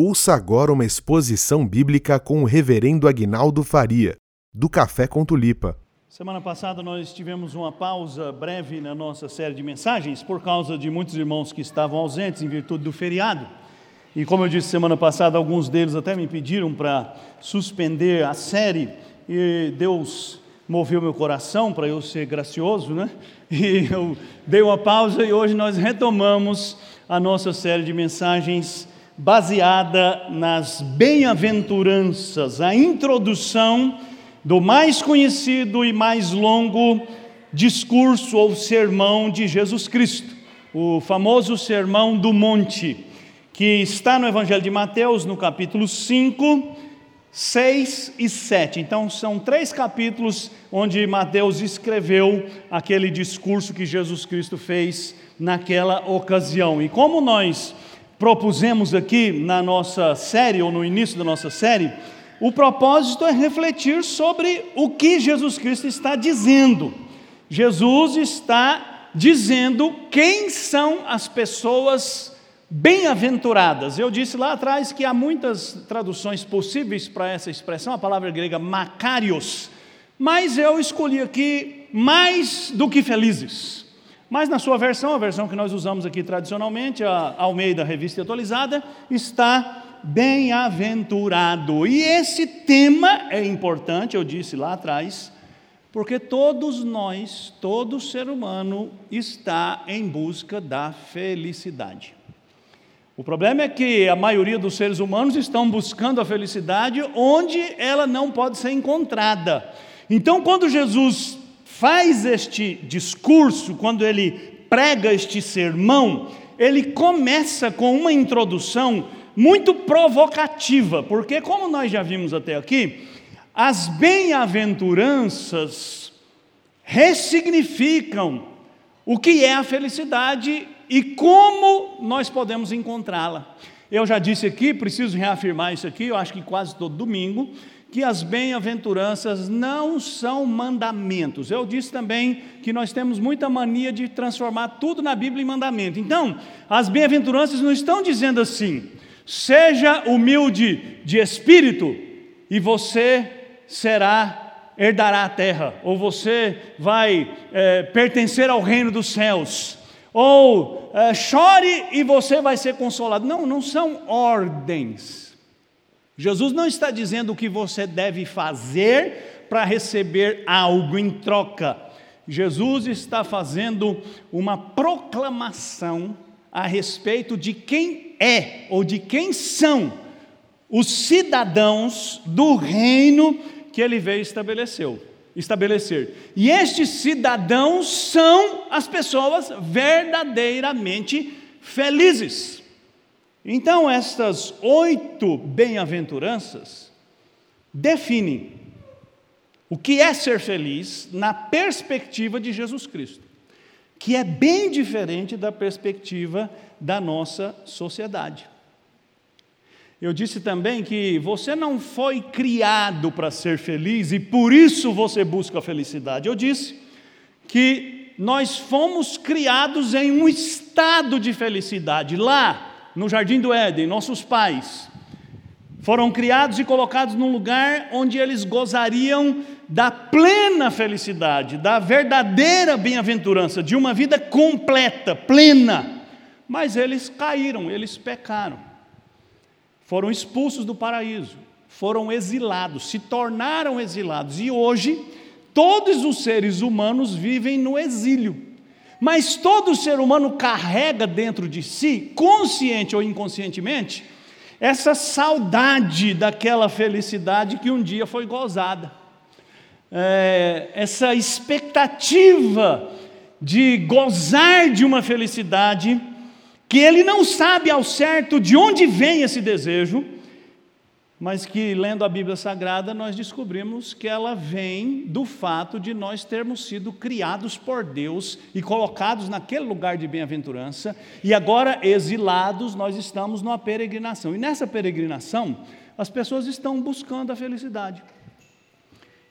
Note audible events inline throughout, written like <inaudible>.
Ouça agora uma exposição bíblica com o reverendo Aguinaldo Faria, do Café com Tulipa. Semana passada nós tivemos uma pausa breve na nossa série de mensagens por causa de muitos irmãos que estavam ausentes em virtude do feriado. E como eu disse semana passada, alguns deles até me pediram para suspender a série e Deus moveu meu coração para eu ser gracioso, né? E eu dei uma pausa e hoje nós retomamos a nossa série de mensagens baseada nas bem-aventuranças, a introdução do mais conhecido e mais longo discurso ou sermão de Jesus Cristo, o famoso Sermão do Monte, que está no Evangelho de Mateus, no capítulo 5, 6 e 7. Então, são três capítulos onde Mateus escreveu aquele discurso que Jesus Cristo fez naquela ocasião. E como nós propusemos aqui na nossa série, ou no início da nossa série, o propósito é refletir sobre o que Jesus Cristo está dizendo. Jesus está dizendo quem são as pessoas bem-aventuradas. Eu disse lá atrás que há muitas traduções possíveis para essa expressão, a palavra grega makarios, mas eu escolhi aqui mais do que felizes. Mas na sua versão, a versão que nós usamos aqui tradicionalmente, a Almeida Revista Atualizada, está bem-aventurado. E esse tema é importante, eu disse lá atrás, porque todos nós, todo ser humano está em busca da felicidade. O problema é que a maioria dos seres humanos estão buscando a felicidade onde ela não pode ser encontrada. Então, quando Jesus faz este discurso, quando ele prega este sermão, ele começa com uma introdução muito provocativa, porque, como nós já vimos até aqui, as bem-aventuranças ressignificam o que é a felicidade e como nós podemos encontrá-la. Eu já disse aqui, preciso reafirmar isso aqui, eu acho que quase todo domingo, que as bem-aventuranças não são mandamentos. Eu disse também que nós temos muita mania de transformar tudo na Bíblia em mandamento. Então, as bem-aventuranças não estão dizendo assim: seja humilde de espírito e você será herdará a terra, ou você vai é, pertencer ao reino dos céus, ou é, chore e você vai ser consolado. Não, não são ordens. Jesus não está dizendo o que você deve fazer para receber algo em troca. Jesus está fazendo uma proclamação a respeito de quem é ou de quem são os cidadãos do reino que ele veio estabeleceu, estabelecer. E estes cidadãos são as pessoas verdadeiramente felizes. Então, estas oito bem-aventuranças definem o que é ser feliz na perspectiva de Jesus Cristo, que é bem diferente da perspectiva da nossa sociedade. Eu disse também que você não foi criado para ser feliz e por isso você busca a felicidade. Eu disse que nós fomos criados em um estado de felicidade. Lá, no jardim do Éden, nossos pais, foram criados e colocados num lugar onde eles gozariam da plena felicidade, da verdadeira bem-aventurança, de uma vida completa, plena. Mas eles caíram, eles pecaram, foram expulsos do paraíso, foram exilados, se tornaram exilados, e hoje todos os seres humanos vivem no exílio. Mas todo ser humano carrega dentro de si, consciente ou inconscientemente, essa saudade daquela felicidade que um dia foi gozada, é, essa expectativa de gozar de uma felicidade que ele não sabe ao certo de onde vem esse desejo, mas que lendo a Bíblia Sagrada nós descobrimos que ela vem do fato de nós termos sido criados por Deus e colocados naquele lugar de bem-aventurança, e agora exilados, nós estamos numa peregrinação. E nessa peregrinação, as pessoas estão buscando a felicidade.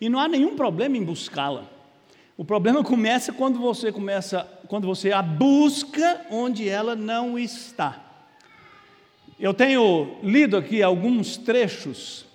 E não há nenhum problema em buscá-la. O problema começa quando você começa, quando você a busca onde ela não está. Eu tenho lido aqui alguns trechos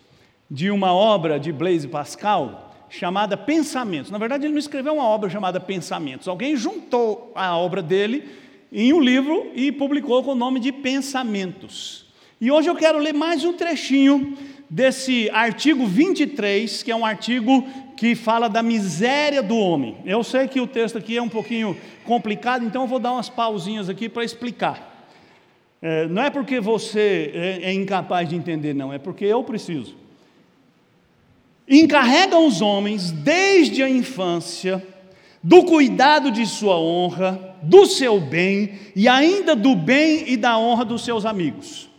de uma obra de Blaise Pascal chamada Pensamentos. Na verdade, ele não escreveu uma obra chamada Pensamentos. Alguém juntou a obra dele em um livro e publicou com o nome de Pensamentos. E hoje eu quero ler mais um trechinho desse artigo 23, que é um artigo que fala da miséria do homem. Eu sei que o texto aqui é um pouquinho complicado, então eu vou dar umas pausinhas aqui para explicar. É, não é porque você é, é incapaz de entender, não, é porque eu preciso. Encarregam os homens, desde a infância, do cuidado de sua honra, do seu bem e ainda do bem e da honra dos seus amigos.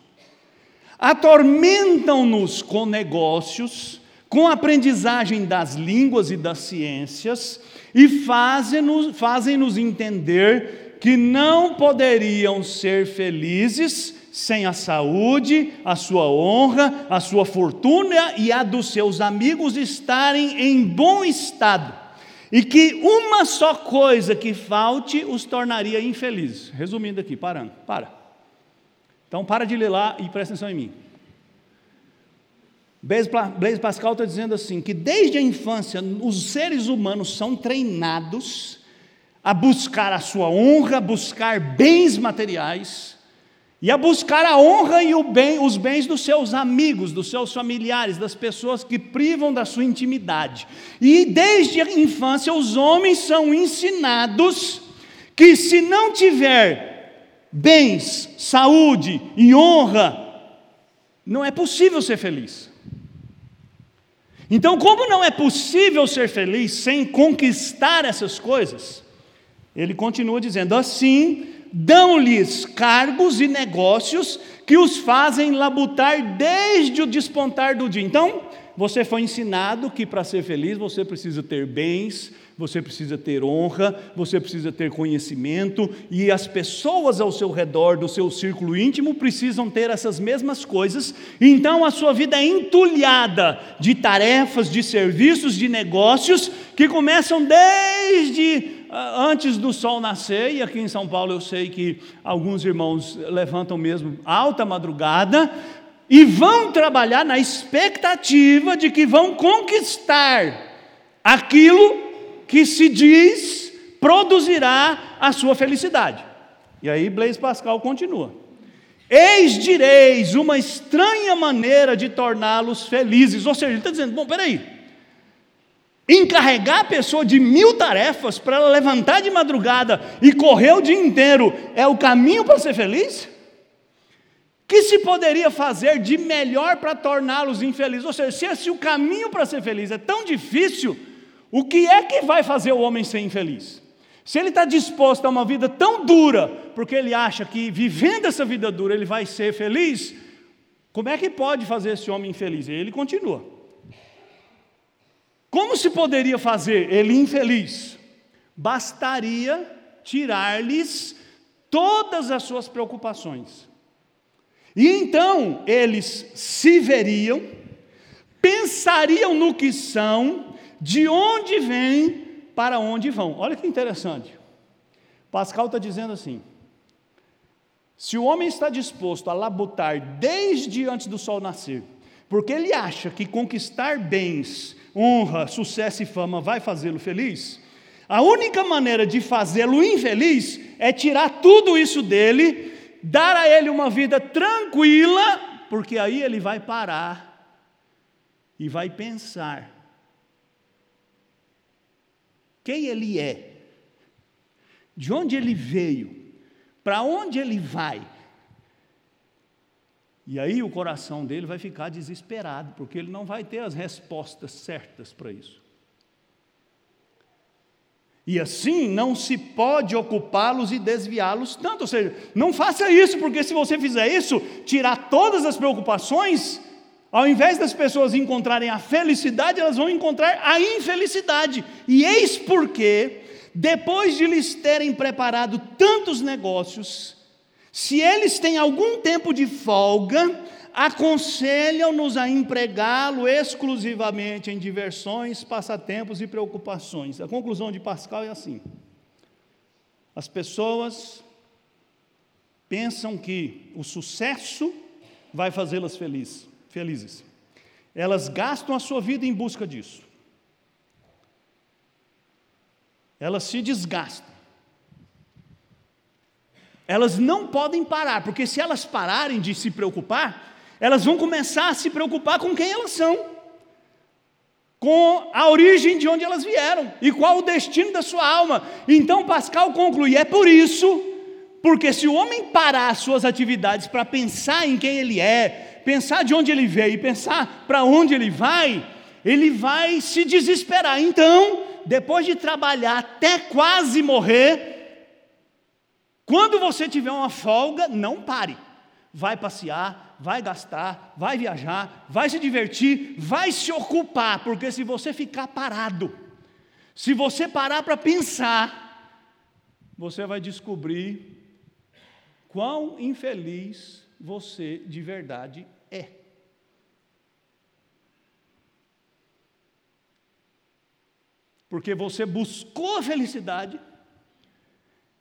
Atormentam-nos com negócios, com aprendizagem das línguas e das ciências, e fazem-nos fazem entender que não poderiam ser felizes sem a saúde, a sua honra, a sua fortuna e a dos seus amigos estarem em bom estado, e que uma só coisa que falte os tornaria infelizes. Resumindo aqui, parando, para. Então para de ler lá e presta atenção em mim. Blaise Pascal está dizendo assim: que desde a infância os seres humanos são treinados a buscar a sua honra, buscar bens materiais e a buscar a honra e bem, os bens dos seus amigos, dos seus familiares, das pessoas que privam da sua intimidade. E desde a infância os homens são ensinados que se não tiver bens, saúde e honra, não é possível ser feliz. Então, como não é possível ser feliz sem conquistar essas coisas, ele continua dizendo: assim dão-lhes cargos e negócios que os fazem labutar desde o despontar do dia. Então, você foi ensinado que para ser feliz você precisa ter bens, você precisa ter honra, você precisa ter conhecimento, e as pessoas ao seu redor, do seu círculo íntimo, precisam ter essas mesmas coisas. Então a sua vida é entulhada de tarefas, de serviços, de negócios que começam desde ah, antes do sol nascer, e aqui em São Paulo eu sei que alguns irmãos levantam mesmo alta madrugada, e vão trabalhar na expectativa de que vão conquistar aquilo que se diz produzirá a sua felicidade. E aí Blaise Pascal continua. Eis direis uma estranha maneira de torná-los felizes. Ou seja, ele está dizendo: bom, peraí, Encarregar a pessoa de mil tarefas para ela levantar de madrugada e correr o dia inteiro é o caminho para ser feliz? que se poderia fazer de melhor para torná-los infelizes? Ou seja, se esse o caminho para ser feliz é tão difícil, o que é que vai fazer o homem ser infeliz? Se ele está disposto a uma vida tão dura, porque ele acha que vivendo essa vida dura ele vai ser feliz, como é que pode fazer esse homem infeliz? E ele continua. Como se poderia fazer ele infeliz? Bastaria tirar-lhes todas as suas preocupações. E então eles se veriam, pensariam no que são, de onde vêm, para onde vão. Olha que interessante. Pascal está dizendo assim: se o homem está disposto a labutar desde antes do sol nascer, porque ele acha que conquistar bens, honra, sucesso e fama vai fazê-lo feliz, a única maneira de fazê-lo infeliz é tirar tudo isso dele, dar a ele uma vida tranquila, porque aí ele vai parar e vai pensar quem ele é, de onde ele veio, para onde ele vai. E aí o coração dele vai ficar desesperado, porque ele não vai ter as respostas certas para isso. E assim não se pode ocupá-los e desviá-los tanto. Ou seja, não faça isso, porque se você fizer isso, tirar todas as preocupações, ao invés das pessoas encontrarem a felicidade, elas vão encontrar a infelicidade. E eis porque, depois de lhes terem preparado tantos negócios, se eles têm algum tempo de folga, aconselham-nos a empregá-lo exclusivamente em diversões, passatempos e preocupações. A conclusão de Pascal é assim: as pessoas pensam que o sucesso vai fazê-las felizes, felizes. Elas gastam a sua vida em busca disso. Elas se desgastam. Elas não podem parar, porque se elas pararem de se preocupar, elas vão começar a se preocupar com quem elas são, com a origem de onde elas vieram e qual o destino da sua alma. Então Pascal conclui: é por isso, porque se o homem parar as suas atividades para pensar em quem ele é, pensar de onde ele veio e pensar para onde ele vai, ele vai se desesperar. Então, depois de trabalhar até quase morrer, quando você tiver uma folga, não pare. Vai passear, vai gastar, vai viajar, vai se divertir, vai se ocupar, porque se você ficar parado, se você parar para pensar, você vai descobrir quão infeliz você de verdade é. Porque você buscou a felicidade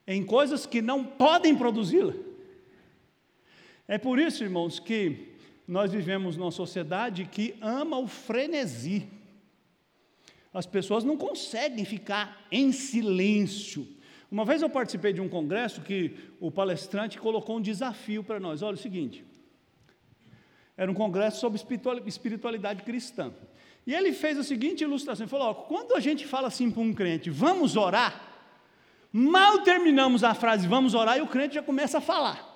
em coisas que não podem produzi-la. É por isso, irmãos, que nós vivemos numa sociedade que ama o frenesi. As pessoas não conseguem ficar em silêncio. Uma vez eu participei de um congresso que o palestrante colocou um desafio para nós. Olha o seguinte: era um congresso sobre espiritualidade cristã. E ele fez a seguinte ilustração: ele falou, ó, quando a gente fala assim para um crente, vamos orar, Mal terminamos a frase, vamos orar, e o crente já começa a falar.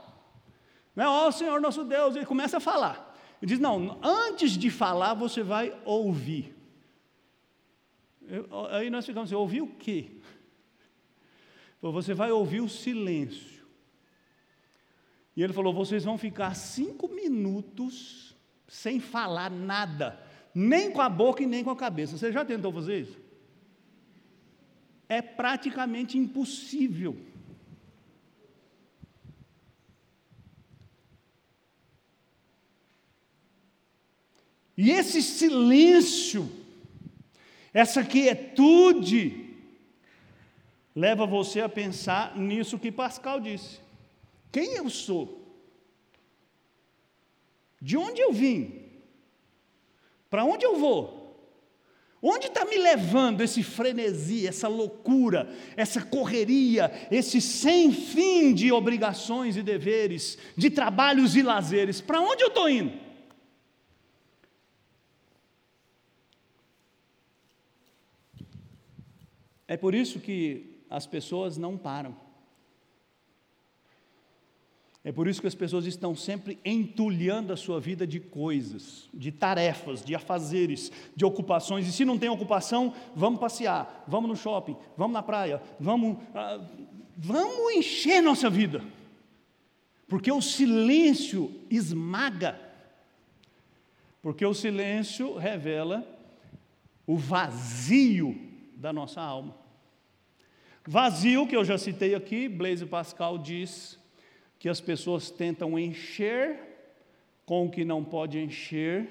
Né? Ó Senhor nosso Deus, ele começa a falar. Ele diz: Não, antes de falar, você vai ouvir. Eu, aí nós ficamos assim: ouvir o quê? Você vai ouvir o silêncio. E ele falou: vocês vão ficar cinco minutos sem falar nada, nem com a boca e nem com a cabeça. Você já tentou fazer isso? é praticamente impossível. E esse silêncio, essa quietude, leva você a pensar nisso que Pascal disse: quem eu sou? De onde eu vim? Para onde eu vou? Onde está me levando esse frenesi, essa loucura, essa correria, esse sem fim de obrigações e deveres, de trabalhos e lazeres? Para onde eu estou indo? É por isso que as pessoas não param. É por isso que as pessoas estão sempre entulhando a sua vida de coisas, de tarefas, de afazeres, de ocupações. E se não tem ocupação, vamos passear, vamos no shopping, vamos na praia, vamos, ah, vamos encher nossa vida. Porque o silêncio esmaga. Porque o silêncio revela o vazio da nossa alma. Vazio, que eu já citei aqui, Blaise Pascal diz que as pessoas tentam encher com o que não pode encher,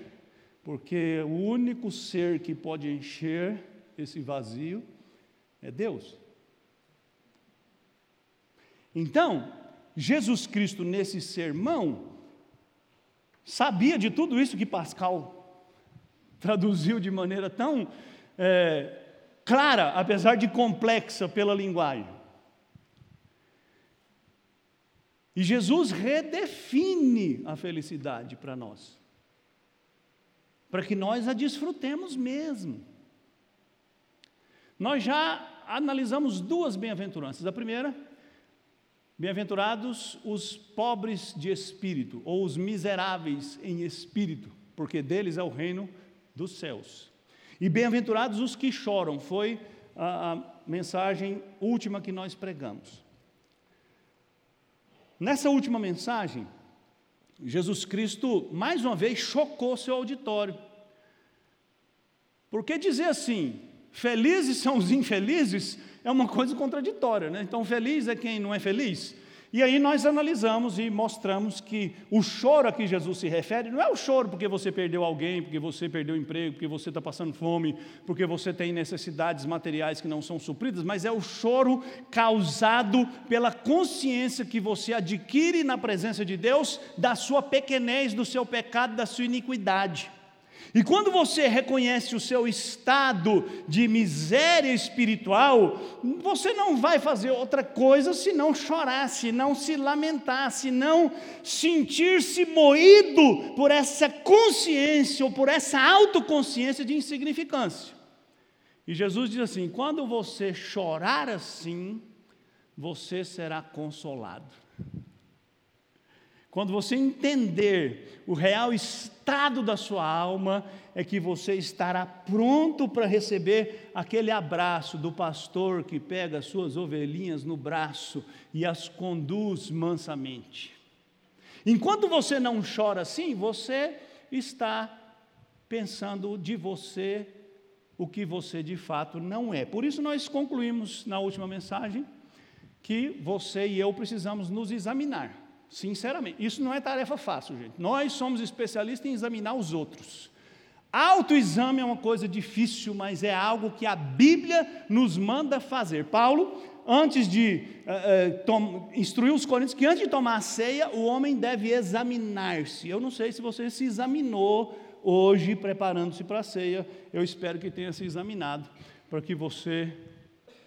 porque o único ser que pode encher esse vazio é Deus. Então, Jesus Cristo, nesse sermão, sabia de tudo isso que Pascal traduziu de maneira tão é, clara, apesar de complexa pela linguagem. E Jesus redefine a felicidade para nós, para que nós a desfrutemos mesmo. Nós já analisamos duas bem-aventuranças. A primeira, bem-aventurados os pobres de espírito, ou os miseráveis em espírito, porque deles é o reino dos céus. E bem-aventurados os que choram, foi a, a mensagem última que nós pregamos. Nessa última mensagem, Jesus Cristo, mais uma vez, chocou seu auditório. Porque dizer assim, felizes são os infelizes, é uma coisa contraditória, né? Então, feliz é quem não é feliz. E aí nós analisamos e mostramos que o choro a que Jesus se refere não é o choro porque você perdeu alguém, porque você perdeu o emprego, porque você está passando fome, porque você tem necessidades materiais que não são supridas, mas é o choro causado pela consciência que você adquire na presença de Deus da sua pequenez, do seu pecado, da sua iniquidade. E quando você reconhece o seu estado de miséria espiritual, você não vai fazer outra coisa senão chorar, senão se lamentar, senão sentir-se moído por essa consciência ou por essa autoconsciência de insignificância. E Jesus diz assim: quando você chorar assim, você será consolado. Quando você entender o real estado da sua alma, é que você estará pronto para receber aquele abraço do pastor que pega as suas ovelhinhas no braço e as conduz mansamente. Enquanto você não chora assim, você está pensando de você o que você de fato não é. Por isso, nós concluímos na última mensagem que você e eu precisamos nos examinar. Sinceramente, isso não é tarefa fácil, gente. Nós somos especialistas em examinar os outros. Autoexame é uma coisa difícil, mas é algo que a Bíblia nos manda fazer. Paulo, antes de uh, uh, instruir os coríntios que antes de tomar a ceia, o homem deve examinar-se. Eu não sei se você se examinou hoje preparando-se para a ceia. Eu espero que tenha se examinado, para que você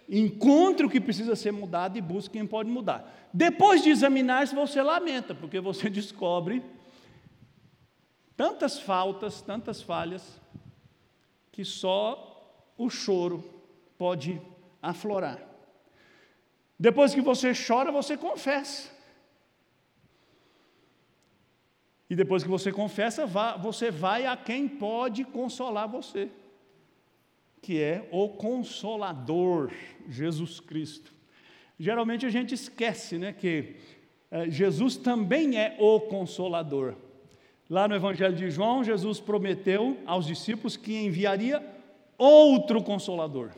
encontre o que precisa ser mudado e busque quem pode mudar. Depois de examinar-se, você lamenta, porque você <laughs> descobre tantas faltas, tantas falhas, que só o choro pode aflorar. Depois que você chora, você confessa. E depois que você confessa, você vai a quem pode consolar você, que é o Consolador, Jesus Cristo. Geralmente a gente esquece né, que é, Jesus também é o Consolador. Lá no Evangelho de João, Jesus prometeu aos discípulos que enviaria outro Consolador,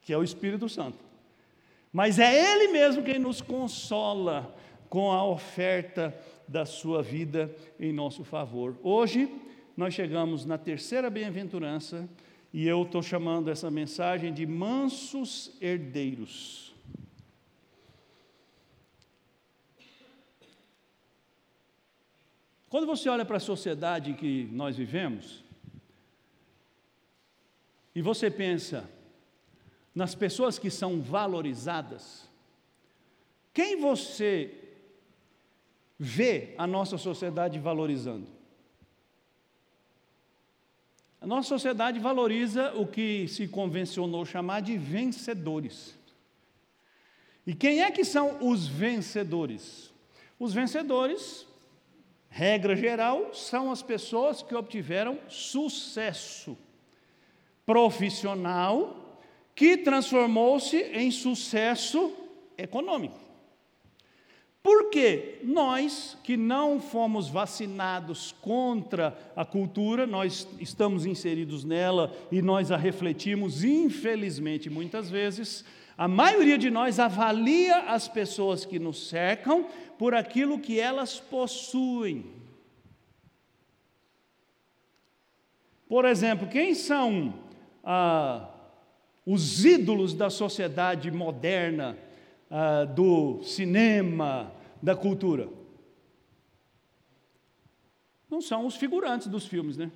que é o Espírito Santo. Mas é Ele mesmo quem nos consola com a oferta da sua vida em nosso favor. Hoje, nós chegamos na terceira bem-aventurança e eu estou chamando essa mensagem de mansos herdeiros. Quando você olha para a sociedade em que nós vivemos, e você pensa nas pessoas que são valorizadas, quem você vê a nossa sociedade valorizando? A nossa sociedade valoriza o que se convencionou chamar de vencedores. E quem é que são os vencedores? Os vencedores regra geral, são as pessoas que obtiveram sucesso profissional que transformou-se em sucesso econômico. Porque nós que não fomos vacinados contra a cultura, nós estamos inseridos nela e nós a refletimos, infelizmente, muitas vezes, a maioria de nós avalia as pessoas que nos cercam por aquilo que elas possuem. Por exemplo, quem são ah, os ídolos da sociedade moderna, ah, do cinema, da cultura? Não são os figurantes dos filmes, né?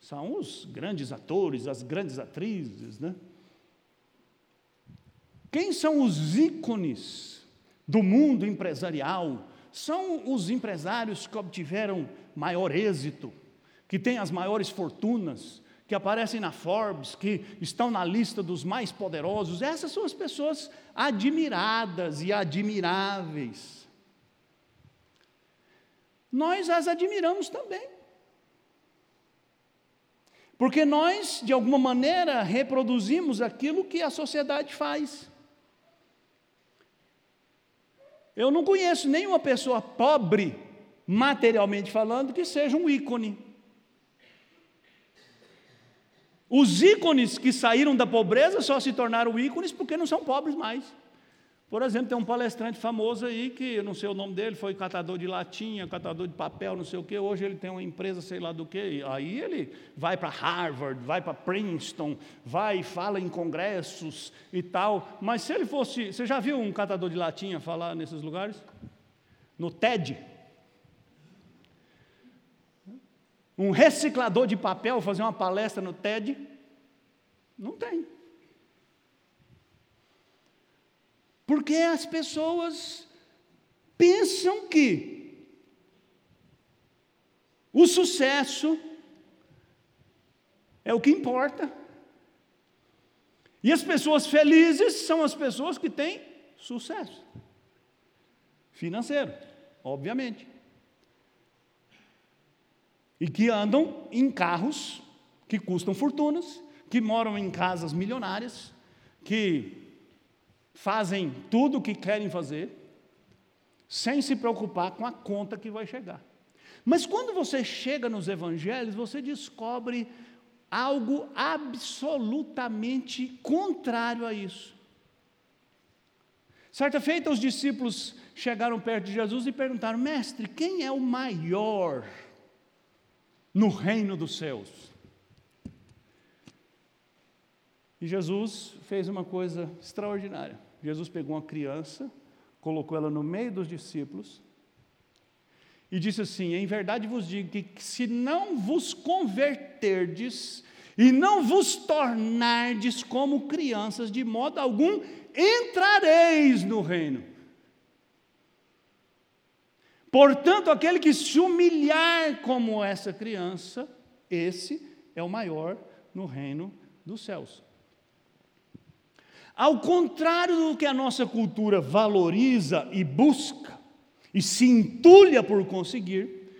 São os grandes atores, as grandes atrizes, né? Quem são os ícones do mundo empresarial? São os empresários que obtiveram maior êxito, que têm as maiores fortunas, que aparecem na Forbes, que estão na lista dos mais poderosos. Essas são as pessoas admiradas e admiráveis. Nós as admiramos também. Porque nós, de alguma maneira, reproduzimos aquilo que a sociedade faz. Eu não conheço nenhuma pessoa pobre, materialmente falando, que seja um ícone. Os ícones que saíram da pobreza só se tornaram ícones porque não são pobres mais. Por exemplo, tem um palestrante famoso aí que, eu não sei o nome dele, foi catador de latinha, catador de papel, não sei o quê. Hoje ele tem uma empresa, sei lá do quê. Aí ele vai para Harvard, vai para Princeton, vai e fala em congressos e tal. Mas se ele fosse. Você já viu um catador de latinha falar nesses lugares? No TED? Um reciclador de papel fazer uma palestra no TED? Não tem. Porque as pessoas pensam que o sucesso é o que importa. E as pessoas felizes são as pessoas que têm sucesso financeiro, obviamente. E que andam em carros que custam fortunas, que moram em casas milionárias, que fazem tudo o que querem fazer, sem se preocupar com a conta que vai chegar. Mas quando você chega nos evangelhos, você descobre algo absolutamente contrário a isso. Certa feita, os discípulos chegaram perto de Jesus e perguntaram: Mestre, quem é o maior no reino dos céus? E Jesus fez uma coisa extraordinária. Jesus pegou uma criança, colocou ela no meio dos discípulos e disse assim: Em verdade vos digo que se não vos converterdes e não vos tornardes como crianças, de modo algum entrareis no reino. Portanto, aquele que se humilhar como essa criança, esse é o maior no reino dos céus. Ao contrário do que a nossa cultura valoriza e busca, e se entulha por conseguir,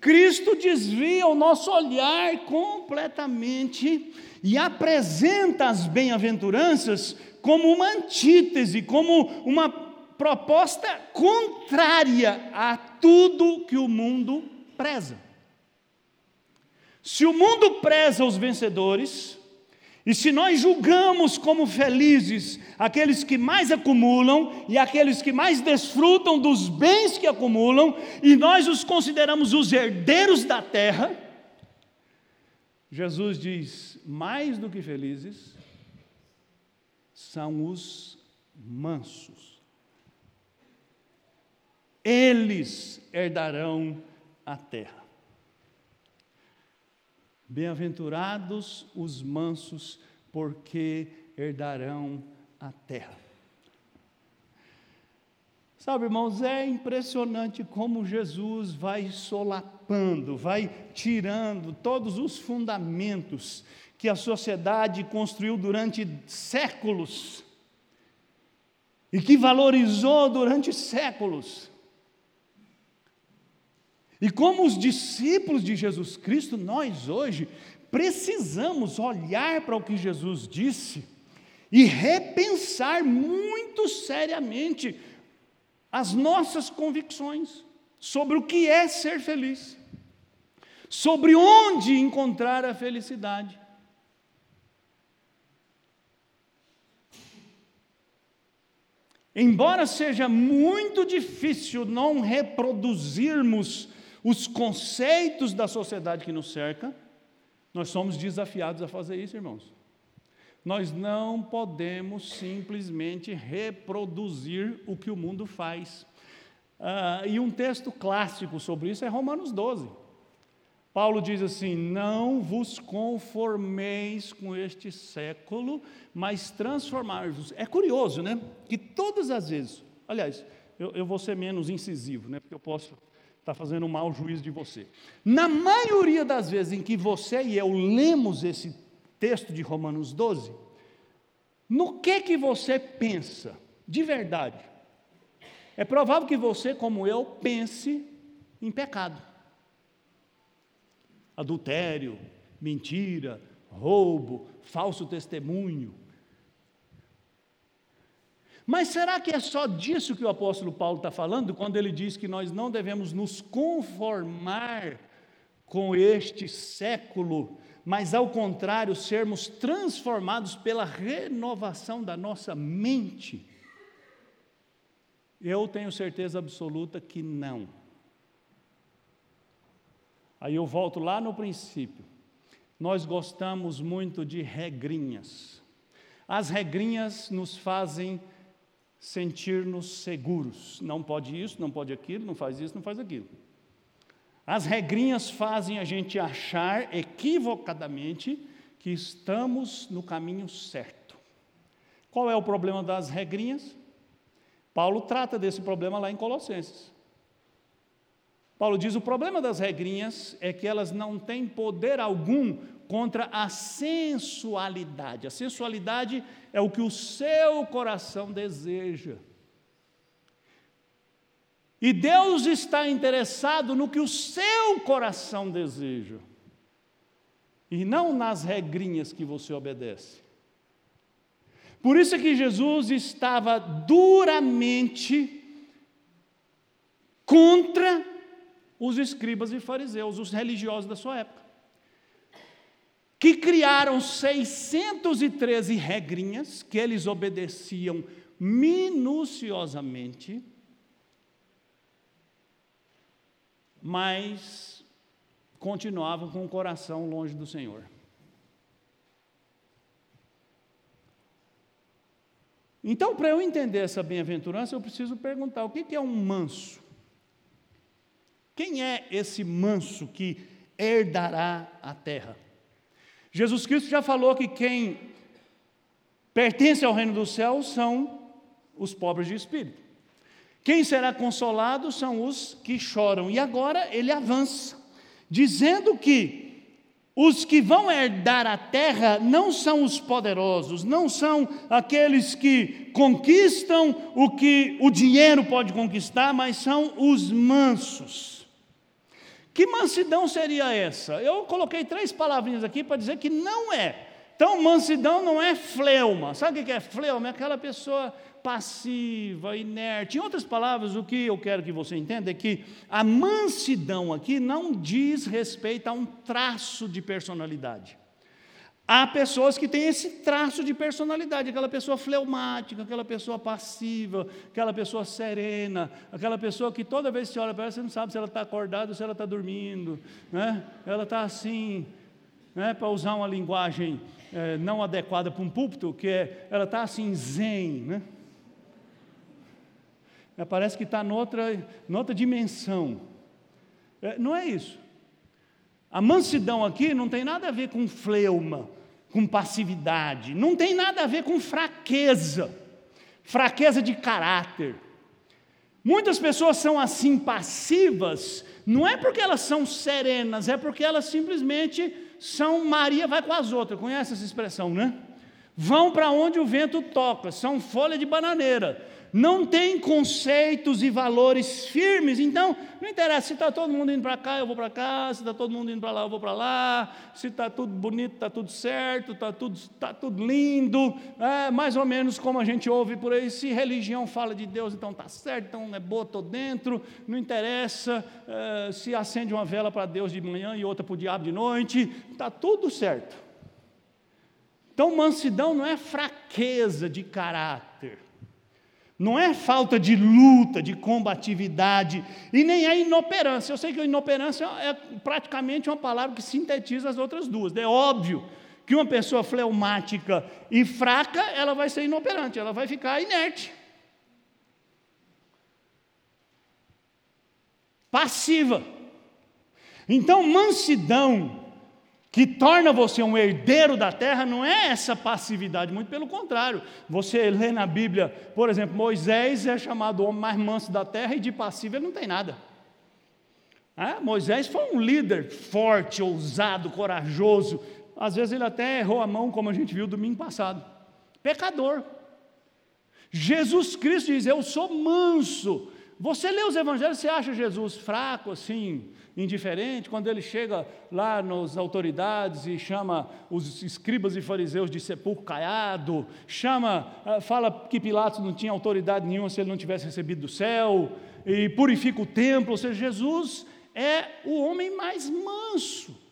Cristo desvia o nosso olhar completamente e apresenta as bem-aventuranças como uma antítese, como uma proposta contrária a tudo que o mundo preza. Se o mundo preza os vencedores, e se nós julgamos como felizes aqueles que mais acumulam e aqueles que mais desfrutam dos bens que acumulam, e nós os consideramos os herdeiros da terra, Jesus diz: mais do que felizes são os mansos. Eles herdarão a terra. Bem-aventurados os mansos, porque herdarão a terra. Sabe, irmãos, é impressionante como Jesus vai solapando, vai tirando todos os fundamentos que a sociedade construiu durante séculos e que valorizou durante séculos. E como os discípulos de Jesus Cristo, nós hoje precisamos olhar para o que Jesus disse e repensar muito seriamente as nossas convicções sobre o que é ser feliz, sobre onde encontrar a felicidade. Embora seja muito difícil não reproduzirmos os conceitos da sociedade que nos cerca, nós somos desafiados a fazer isso, irmãos. Nós não podemos simplesmente reproduzir o que o mundo faz. Ah, e um texto clássico sobre isso é Romanos 12. Paulo diz assim: Não vos conformeis com este século, mas transformai-vos. É curioso, né? Que todas as vezes, aliás, eu, eu vou ser menos incisivo, né? Porque eu posso está fazendo um mau juízo de você. Na maioria das vezes em que você e eu lemos esse texto de Romanos 12, no que que você pensa de verdade? É provável que você, como eu, pense em pecado. Adultério, mentira, roubo, falso testemunho, mas será que é só disso que o apóstolo Paulo está falando quando ele diz que nós não devemos nos conformar com este século, mas ao contrário, sermos transformados pela renovação da nossa mente? Eu tenho certeza absoluta que não. Aí eu volto lá no princípio. Nós gostamos muito de regrinhas. As regrinhas nos fazem sentir-nos seguros. Não pode isso, não pode aquilo, não faz isso, não faz aquilo. As regrinhas fazem a gente achar equivocadamente que estamos no caminho certo. Qual é o problema das regrinhas? Paulo trata desse problema lá em Colossenses. Paulo diz: o problema das regrinhas é que elas não têm poder algum contra a sensualidade. A sensualidade é o que o seu coração deseja. E Deus está interessado no que o seu coração deseja, e não nas regrinhas que você obedece. Por isso é que Jesus estava duramente contra os escribas e fariseus, os religiosos da sua época, que criaram 613 regrinhas que eles obedeciam minuciosamente mas continuavam com o coração longe do Senhor. Então, para eu entender essa bem-aventurança, eu preciso perguntar: o que é um manso? Quem é esse manso que herdará a terra? Jesus Cristo já falou que quem pertence ao reino dos céus são os pobres de espírito. Quem será consolado são os que choram. E agora ele avança, dizendo que os que vão herdar a terra não são os poderosos, não são aqueles que conquistam o que o dinheiro pode conquistar, mas são os mansos. Que mansidão seria essa? Eu coloquei três palavrinhas aqui para dizer que não é. Então, mansidão não é fleuma. Sabe o que é fleuma? É aquela pessoa passiva, inerte. Em outras palavras, o que eu quero que você entenda é que a mansidão aqui não diz respeito a um traço de personalidade. Há pessoas que têm esse traço de personalidade, aquela pessoa fleumática, aquela pessoa passiva, aquela pessoa serena, aquela pessoa que toda vez que você olha para ela, você não sabe se ela está acordada ou se ela está dormindo, né? ela está assim, né? para usar uma linguagem é, não adequada para um púlpito, que é, ela está assim, zen, né? Parece que está noutra, noutra dimensão. É, não é isso. A mansidão aqui não tem nada a ver com fleuma, com passividade, não tem nada a ver com fraqueza, fraqueza de caráter. Muitas pessoas são assim passivas, não é porque elas são serenas, é porque elas simplesmente são Maria vai com as outras. Conhece essa expressão, né? Vão para onde o vento toca, são folha de bananeira não tem conceitos e valores firmes, então não interessa se está todo mundo indo para cá, eu vou para cá, se está todo mundo indo para lá, eu vou para lá, se está tudo bonito, está tudo certo, está tudo, tá tudo lindo, é mais ou menos como a gente ouve por aí, se religião fala de Deus, então está certo, então é boa, estou dentro, não interessa é, se acende uma vela para Deus de manhã e outra para o diabo de noite, está tudo certo. Então, mansidão não é fraqueza de caráter. Não é falta de luta, de combatividade, e nem é inoperância. Eu sei que a inoperância é praticamente uma palavra que sintetiza as outras duas. É óbvio que uma pessoa fleumática e fraca, ela vai ser inoperante, ela vai ficar inerte. Passiva. Então, mansidão que torna você um herdeiro da terra não é essa passividade, muito pelo contrário. Você lê na Bíblia, por exemplo, Moisés é chamado o homem mais manso da terra e de passivo ele não tem nada. É, Moisés foi um líder forte, ousado, corajoso. Às vezes ele até errou a mão, como a gente viu domingo passado. Pecador. Jesus Cristo diz: Eu sou manso. Você lê os evangelhos, você acha Jesus fraco, assim, indiferente, quando ele chega lá nas autoridades e chama os escribas e fariseus de sepulcro caiado, chama, ah, fala que Pilatos não tinha autoridade nenhuma se ele não tivesse recebido do céu, e purifica o templo, ou seja, Jesus é o homem mais manso.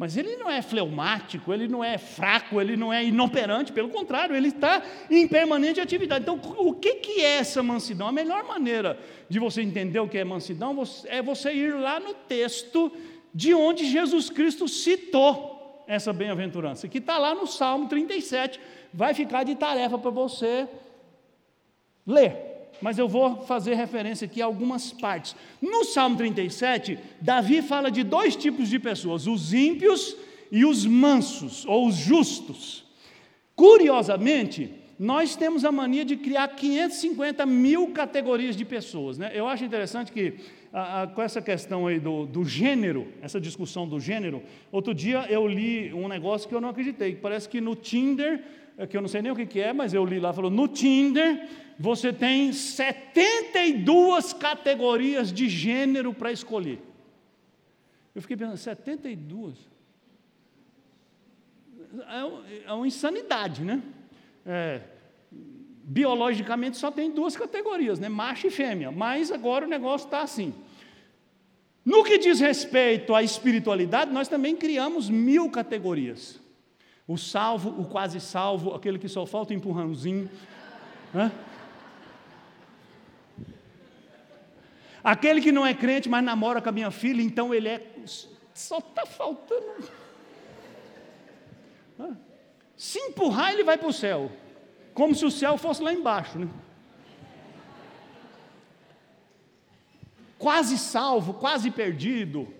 Mas ele não é fleumático, ele não é fraco, ele não é inoperante, pelo contrário, ele está em permanente atividade. Então, o que, que é essa mansidão? A melhor maneira de você entender o que é mansidão é você ir lá no texto de onde Jesus Cristo citou essa bem-aventurança, que está lá no Salmo 37. Vai ficar de tarefa para você ler mas eu vou fazer referência aqui a algumas partes. No Salmo 37, Davi fala de dois tipos de pessoas: os ímpios e os mansos, ou os justos. Curiosamente, nós temos a mania de criar 550 mil categorias de pessoas. Né? Eu acho interessante que, a, a, com essa questão aí do, do gênero, essa discussão do gênero, outro dia eu li um negócio que eu não acreditei, parece que no Tinder, que eu não sei nem o que, que é, mas eu li lá, falou, no Tinder você tem 72 categorias de gênero para escolher. Eu fiquei pensando, 72? É, é uma insanidade, né? É, biologicamente só tem duas categorias, né? macho e fêmea, mas agora o negócio está assim. No que diz respeito à espiritualidade, nós também criamos mil categorias. O salvo, o quase salvo, aquele que só falta um empurrãozinho. Né? Aquele que não é crente, mas namora com a minha filha, então ele é. Só está faltando. Se empurrar, ele vai para o céu. Como se o céu fosse lá embaixo. Né? Quase salvo, quase perdido.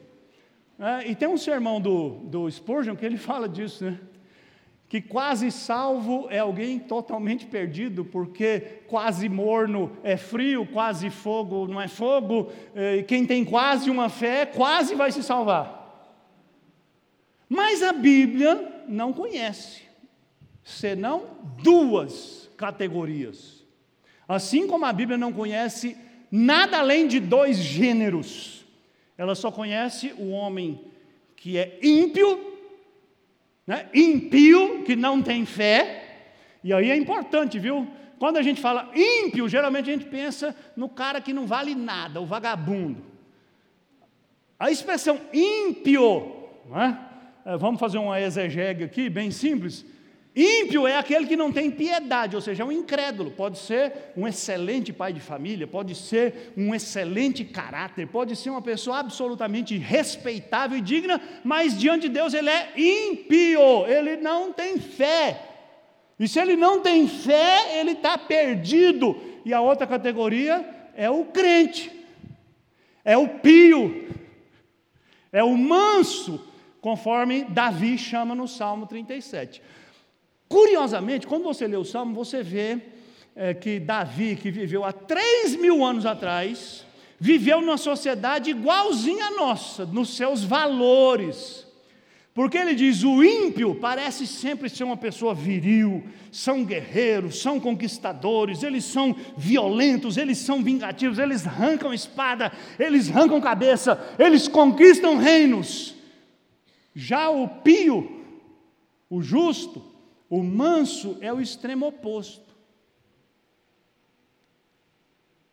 É, e tem um sermão do, do Spurgeon que ele fala disso, né? Que quase salvo é alguém totalmente perdido, porque quase morno é frio, quase fogo não é fogo, eh, e quem tem quase uma fé, quase vai se salvar. Mas a Bíblia não conhece, senão duas categorias. Assim como a Bíblia não conhece nada além de dois gêneros, ela só conhece o homem que é ímpio né? impio, que não tem fé, e aí é importante, viu? Quando a gente fala ímpio, geralmente a gente pensa no cara que não vale nada, o vagabundo. A expressão ímpio, né? vamos fazer uma exegese aqui, bem simples. Ímpio é aquele que não tem piedade, ou seja, é um incrédulo. Pode ser um excelente pai de família, pode ser um excelente caráter, pode ser uma pessoa absolutamente respeitável e digna, mas diante de Deus ele é ímpio, ele não tem fé. E se ele não tem fé, ele está perdido. E a outra categoria é o crente, é o pio, é o manso, conforme Davi chama no Salmo 37. Curiosamente, quando você lê o Salmo, você vê é, que Davi, que viveu há três mil anos atrás, viveu numa sociedade igualzinha à nossa, nos seus valores. Porque ele diz: o ímpio parece sempre ser uma pessoa viril, são guerreiros, são conquistadores, eles são violentos, eles são vingativos, eles arrancam espada, eles arrancam cabeça, eles conquistam reinos. Já o pio, o justo, o manso é o extremo oposto.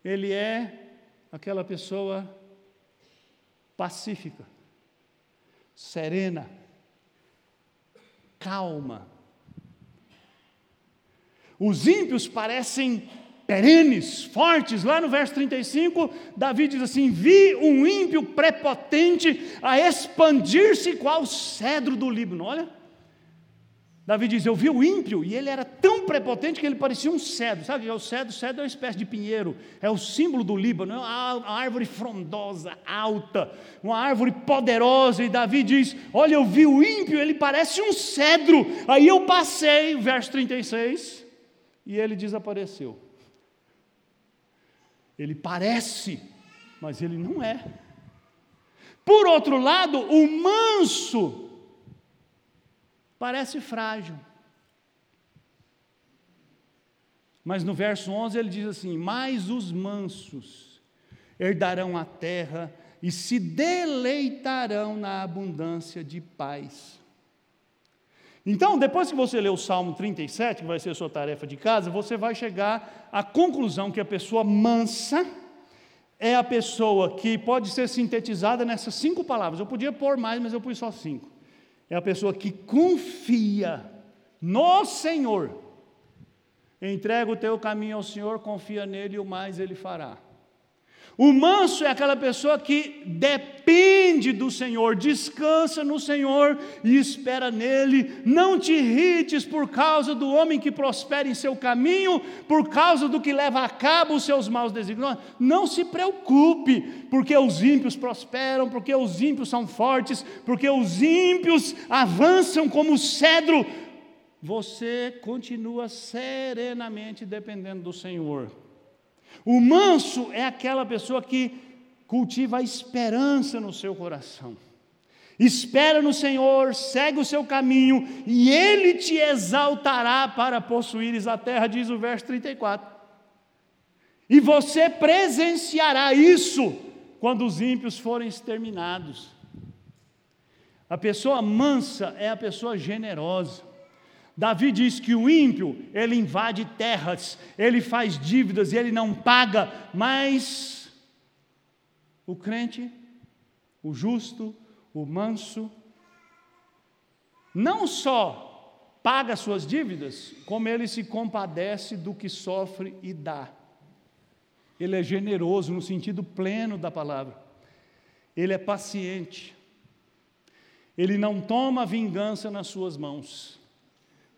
Ele é aquela pessoa pacífica, serena, calma. Os ímpios parecem perenes, fortes. Lá no verso 35, Davi diz assim: Vi um ímpio prepotente a expandir-se qual cedro do Líbano. Olha, Davi diz: Eu vi o ímpio e ele era tão prepotente que ele parecia um cedro. Sabe o que é cedro? O cedro é uma espécie de pinheiro, é o símbolo do Líbano, é uma árvore frondosa, alta, uma árvore poderosa. E Davi diz: Olha, eu vi o ímpio, ele parece um cedro. Aí eu passei, verso 36, e ele desapareceu. Ele parece, mas ele não é. Por outro lado, o manso, Parece frágil. Mas no verso 11 ele diz assim: Mas os mansos herdarão a terra e se deleitarão na abundância de paz. Então, depois que você ler o Salmo 37, que vai ser a sua tarefa de casa, você vai chegar à conclusão que a pessoa mansa é a pessoa que pode ser sintetizada nessas cinco palavras. Eu podia pôr mais, mas eu pus só cinco é a pessoa que confia no Senhor. Entrega o teu caminho ao Senhor, confia nele e o mais ele fará. O manso é aquela pessoa que depende do Senhor, descansa no Senhor e espera nele. Não te irrites por causa do homem que prospera em seu caminho, por causa do que leva a cabo os seus maus desígnios. Não se preocupe, porque os ímpios prosperam, porque os ímpios são fortes, porque os ímpios avançam como cedro. Você continua serenamente dependendo do Senhor. O manso é aquela pessoa que cultiva a esperança no seu coração. Espera no Senhor, segue o seu caminho, e Ele te exaltará para possuíres a terra, diz o verso 34. E você presenciará isso quando os ímpios forem exterminados. A pessoa mansa é a pessoa generosa. Davi diz que o ímpio, ele invade terras, ele faz dívidas e ele não paga, mas o crente, o justo, o manso, não só paga suas dívidas, como ele se compadece do que sofre e dá. Ele é generoso no sentido pleno da palavra. Ele é paciente. Ele não toma vingança nas suas mãos.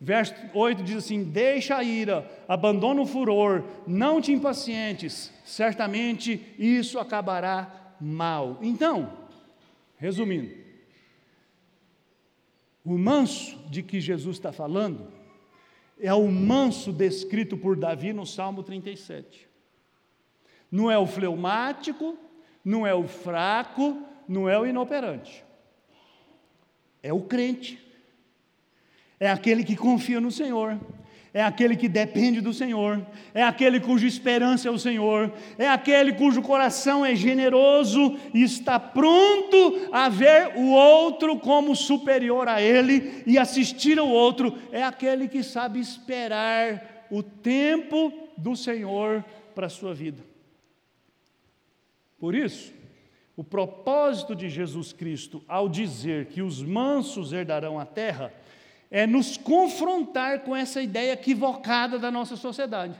Verso 8 diz assim: Deixa a ira, abandona o furor, não te impacientes, certamente isso acabará mal. Então, resumindo, o manso de que Jesus está falando é o manso descrito por Davi no Salmo 37. Não é o fleumático, não é o fraco, não é o inoperante. É o crente é aquele que confia no Senhor, é aquele que depende do Senhor, é aquele cuja esperança é o Senhor, é aquele cujo coração é generoso e está pronto a ver o outro como superior a ele e assistir ao outro, é aquele que sabe esperar o tempo do Senhor para a sua vida. Por isso, o propósito de Jesus Cristo ao dizer que os mansos herdarão a terra é nos confrontar com essa ideia equivocada da nossa sociedade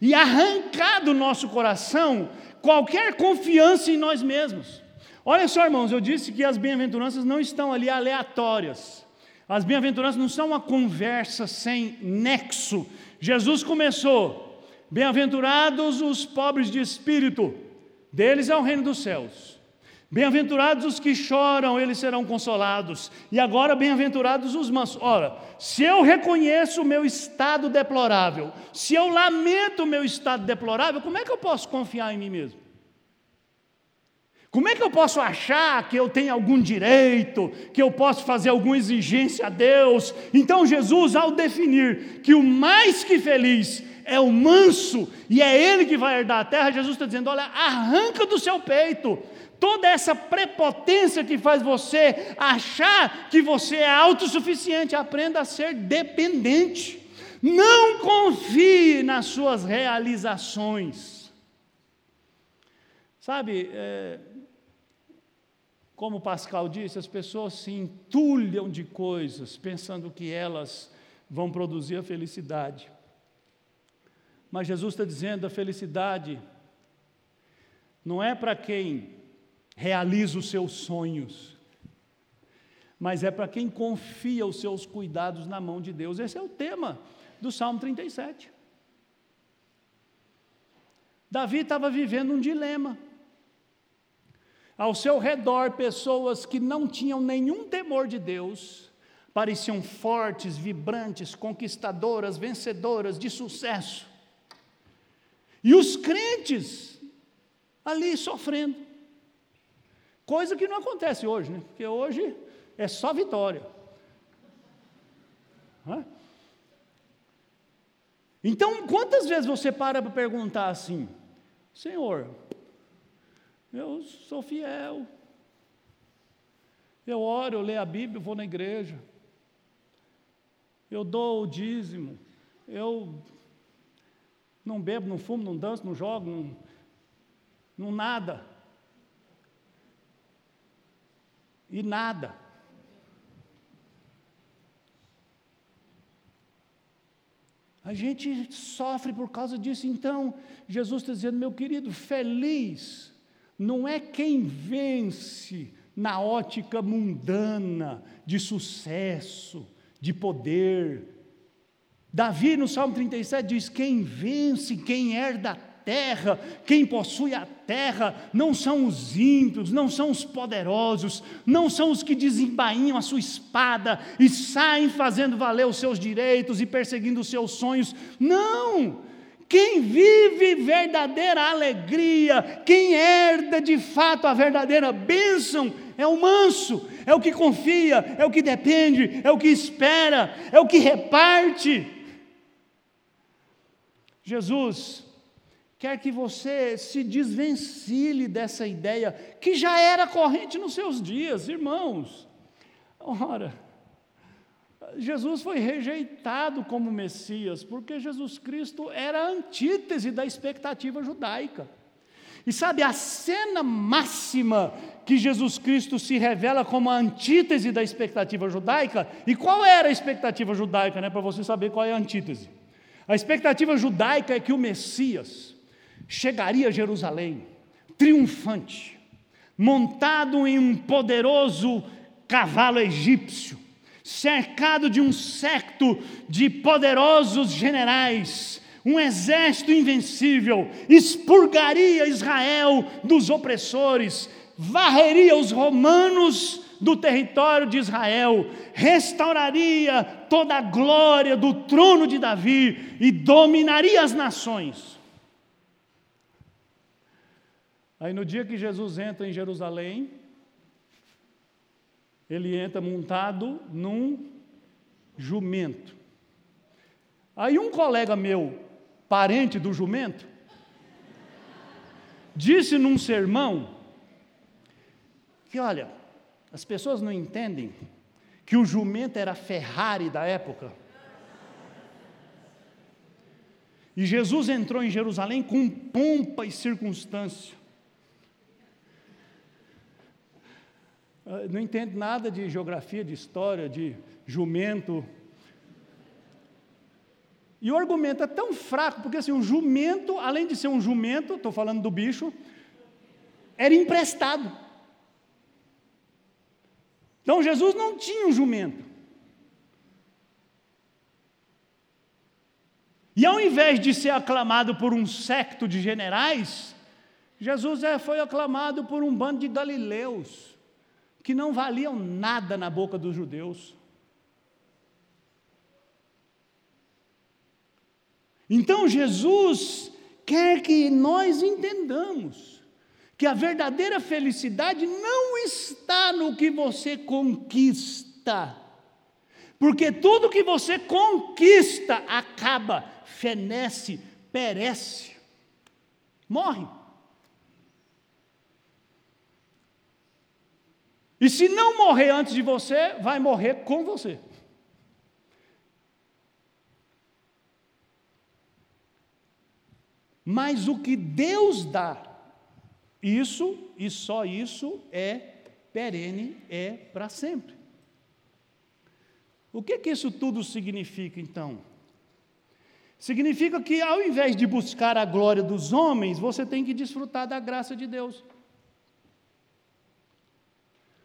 e arrancar do nosso coração qualquer confiança em nós mesmos. Olha só, irmãos, eu disse que as bem-aventuranças não estão ali aleatórias. As bem-aventuranças não são uma conversa sem nexo. Jesus começou: Bem-aventurados os pobres de espírito, deles é o reino dos céus. Bem-aventurados os que choram, eles serão consolados. E agora, bem-aventurados os mansos. Ora, se eu reconheço o meu estado deplorável, se eu lamento o meu estado deplorável, como é que eu posso confiar em mim mesmo? Como é que eu posso achar que eu tenho algum direito, que eu posso fazer alguma exigência a Deus? Então, Jesus, ao definir que o mais que feliz é o manso e é ele que vai herdar a terra, Jesus está dizendo: olha, arranca do seu peito toda essa prepotência que faz você achar que você é autossuficiente, aprenda a ser dependente. Não confie nas suas realizações. Sabe, é, como Pascal disse, as pessoas se entulham de coisas pensando que elas vão produzir a felicidade. Mas Jesus está dizendo: a felicidade não é para quem realiza os seus sonhos, mas é para quem confia os seus cuidados na mão de Deus. Esse é o tema do Salmo 37. Davi estava vivendo um dilema. Ao seu redor, pessoas que não tinham nenhum temor de Deus, pareciam fortes, vibrantes, conquistadoras, vencedoras, de sucesso. E os crentes ali sofrendo. Coisa que não acontece hoje, né? porque hoje é só vitória. Então, quantas vezes você para para perguntar assim, Senhor, eu sou fiel, eu oro, eu leio a Bíblia, eu vou na igreja, eu dou o dízimo, eu não bebo, não fumo, não danço, não jogo, não, não nada. e nada. A gente sofre por causa disso. Então, Jesus está dizendo, meu querido, feliz não é quem vence na ótica mundana de sucesso, de poder. Davi, no Salmo 37, diz: Quem vence, quem herda a terra, quem possui a terra, não são os ímpios, não são os poderosos, não são os que desembainham a sua espada e saem fazendo valer os seus direitos e perseguindo os seus sonhos. Não! Quem vive verdadeira alegria, quem herda de fato a verdadeira bênção, é o manso, é o que confia, é o que depende, é o que espera, é o que reparte. Jesus quer que você se desvencilhe dessa ideia que já era corrente nos seus dias, irmãos. Ora, Jesus foi rejeitado como Messias, porque Jesus Cristo era a antítese da expectativa judaica. E sabe, a cena máxima que Jesus Cristo se revela como a antítese da expectativa judaica, e qual era a expectativa judaica, né, para você saber qual é a antítese? A expectativa judaica é que o Messias chegaria a Jerusalém, triunfante, montado em um poderoso cavalo egípcio, cercado de um secto de poderosos generais, um exército invencível, expurgaria Israel dos opressores, varreria os romanos do território de Israel, restauraria toda a glória do trono de Davi e dominaria as nações. Aí no dia que Jesus entra em Jerusalém, ele entra montado num jumento. Aí um colega meu, parente do jumento, disse num sermão que, olha, as pessoas não entendem que o jumento era a Ferrari da época. E Jesus entrou em Jerusalém com pompa e circunstância. Não entende nada de geografia, de história, de jumento. E o argumento é tão fraco, porque assim, o jumento, além de ser um jumento, estou falando do bicho, era emprestado. Então Jesus não tinha um jumento. E ao invés de ser aclamado por um secto de generais, Jesus é, foi aclamado por um bando de galileus que não valiam nada na boca dos judeus. Então Jesus quer que nós entendamos que a verdadeira felicidade não está no que você conquista, porque tudo que você conquista acaba, fenece, perece, morre. E se não morrer antes de você, vai morrer com você. Mas o que Deus dá, isso e só isso é perene, é para sempre. O que, que isso tudo significa então? Significa que ao invés de buscar a glória dos homens, você tem que desfrutar da graça de Deus.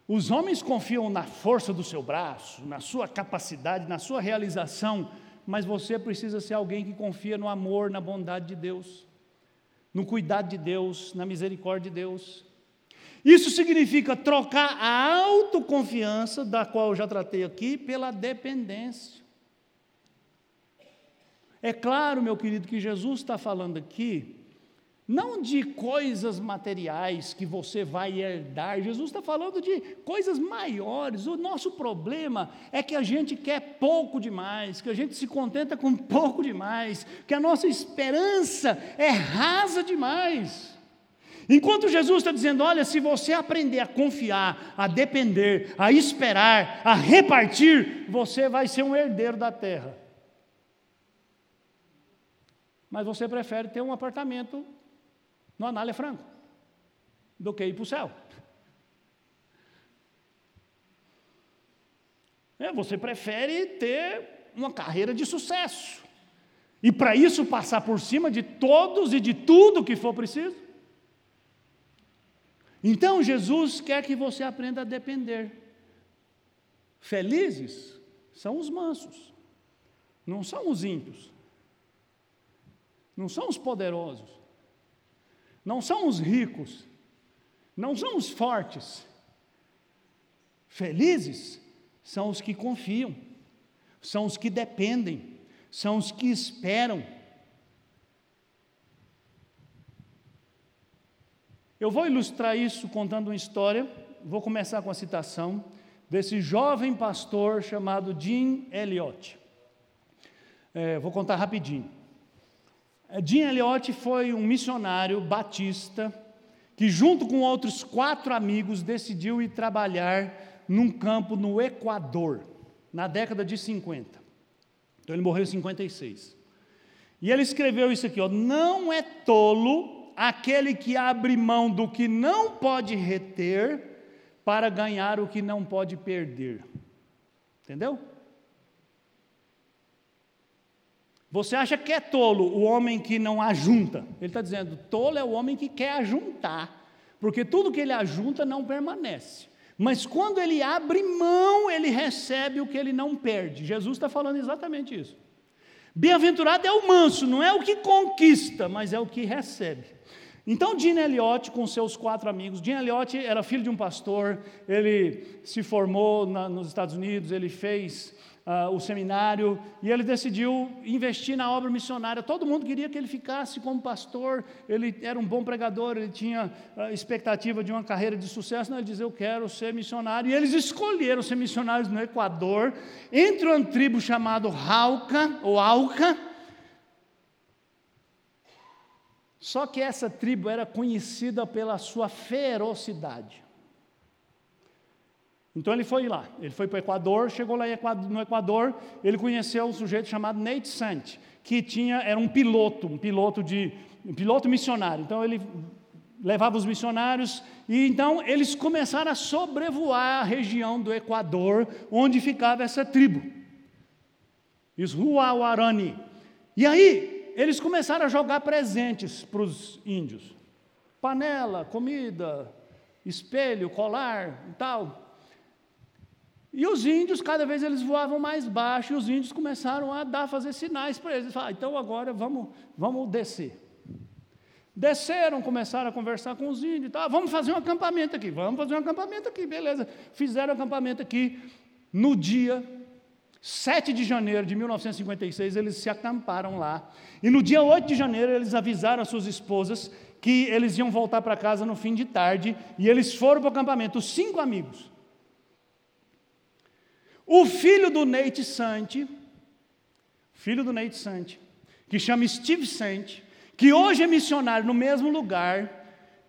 Os homens confiam na força do seu braço, na sua capacidade, na sua realização, mas você precisa ser alguém que confia no amor, na bondade de Deus, no cuidado de Deus, na misericórdia de Deus. Isso significa trocar a autoconfiança, da qual eu já tratei aqui, pela dependência. É claro, meu querido, que Jesus está falando aqui não de coisas materiais que você vai herdar. Jesus está falando de coisas maiores. O nosso problema é que a gente quer pouco demais, que a gente se contenta com pouco demais, que a nossa esperança é rasa demais. Enquanto Jesus está dizendo: olha, se você aprender a confiar, a depender, a esperar, a repartir, você vai ser um herdeiro da terra. Mas você prefere ter um apartamento no Anália Franco do que ir para o céu. É, você prefere ter uma carreira de sucesso. E para isso passar por cima de todos e de tudo que for preciso? Então Jesus quer que você aprenda a depender. Felizes são os mansos, não são os ímpios, não são os poderosos, não são os ricos, não são os fortes. Felizes são os que confiam, são os que dependem, são os que esperam. Eu vou ilustrar isso contando uma história, vou começar com a citação desse jovem pastor chamado Jim Elliot. É, vou contar rapidinho. É, Jim Elliot foi um missionário batista que, junto com outros quatro amigos, decidiu ir trabalhar num campo no Equador, na década de 50. Então ele morreu em 56. E ele escreveu isso aqui: ó, não é tolo aquele que abre mão do que não pode reter para ganhar o que não pode perder. Entendeu? Você acha que é tolo o homem que não ajunta? Ele está dizendo: tolo é o homem que quer ajuntar, porque tudo que ele ajunta não permanece. Mas quando ele abre mão, ele recebe o que ele não perde. Jesus está falando exatamente isso. Bem-aventurado é o manso, não é o que conquista, mas é o que recebe. Então, Dean Elliott, com seus quatro amigos, Dean Elliott era filho de um pastor, ele se formou na, nos Estados Unidos, ele fez uh, o seminário e ele decidiu investir na obra missionária. Todo mundo queria que ele ficasse como pastor, ele era um bom pregador, ele tinha uh, expectativa de uma carreira de sucesso. Não, ele dizia: Eu quero ser missionário. E eles escolheram ser missionários no Equador, entre uma tribo chamada Rauca, ou Alca Só que essa tribo era conhecida pela sua ferocidade. Então ele foi lá, ele foi para o Equador, chegou lá no Equador, ele conheceu um sujeito chamado Nate Sant, que tinha, era um piloto, um piloto de um piloto missionário. Então ele levava os missionários e então eles começaram a sobrevoar a região do Equador onde ficava essa tribo. Os Huauarani. E aí eles começaram a jogar presentes para os índios: panela, comida, espelho, colar e tal. E os índios, cada vez eles voavam mais baixo, e os índios começaram a dar, fazer sinais para eles. Ah, então agora vamos, vamos descer. Desceram, começaram a conversar com os índios, tá, vamos fazer um acampamento aqui, vamos fazer um acampamento aqui, beleza. Fizeram acampamento aqui. No dia 7 de janeiro de 1956, eles se acamparam lá. E no dia 8 de janeiro, eles avisaram as suas esposas que eles iam voltar para casa no fim de tarde. E eles foram para o acampamento, os cinco amigos. O filho do Nate Sante, filho do Nate Sante, que chama Steve Sante, que hoje é missionário no mesmo lugar,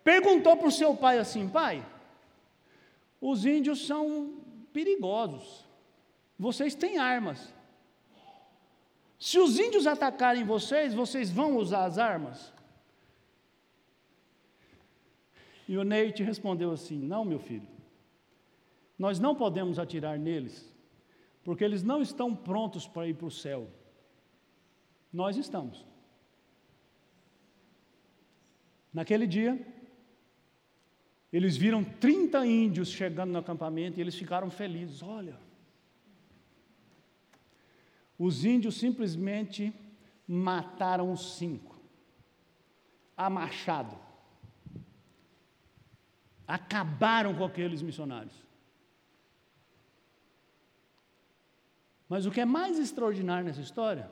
perguntou para o seu pai assim: pai, os índios são perigosos. Vocês têm armas. Se os índios atacarem vocês, vocês vão usar as armas? E o Neite respondeu assim: Não, meu filho, nós não podemos atirar neles, porque eles não estão prontos para ir para o céu. Nós estamos. Naquele dia, eles viram 30 índios chegando no acampamento e eles ficaram felizes. Olha, os índios simplesmente mataram os cinco, a machado. Acabaram com aqueles missionários. Mas o que é mais extraordinário nessa história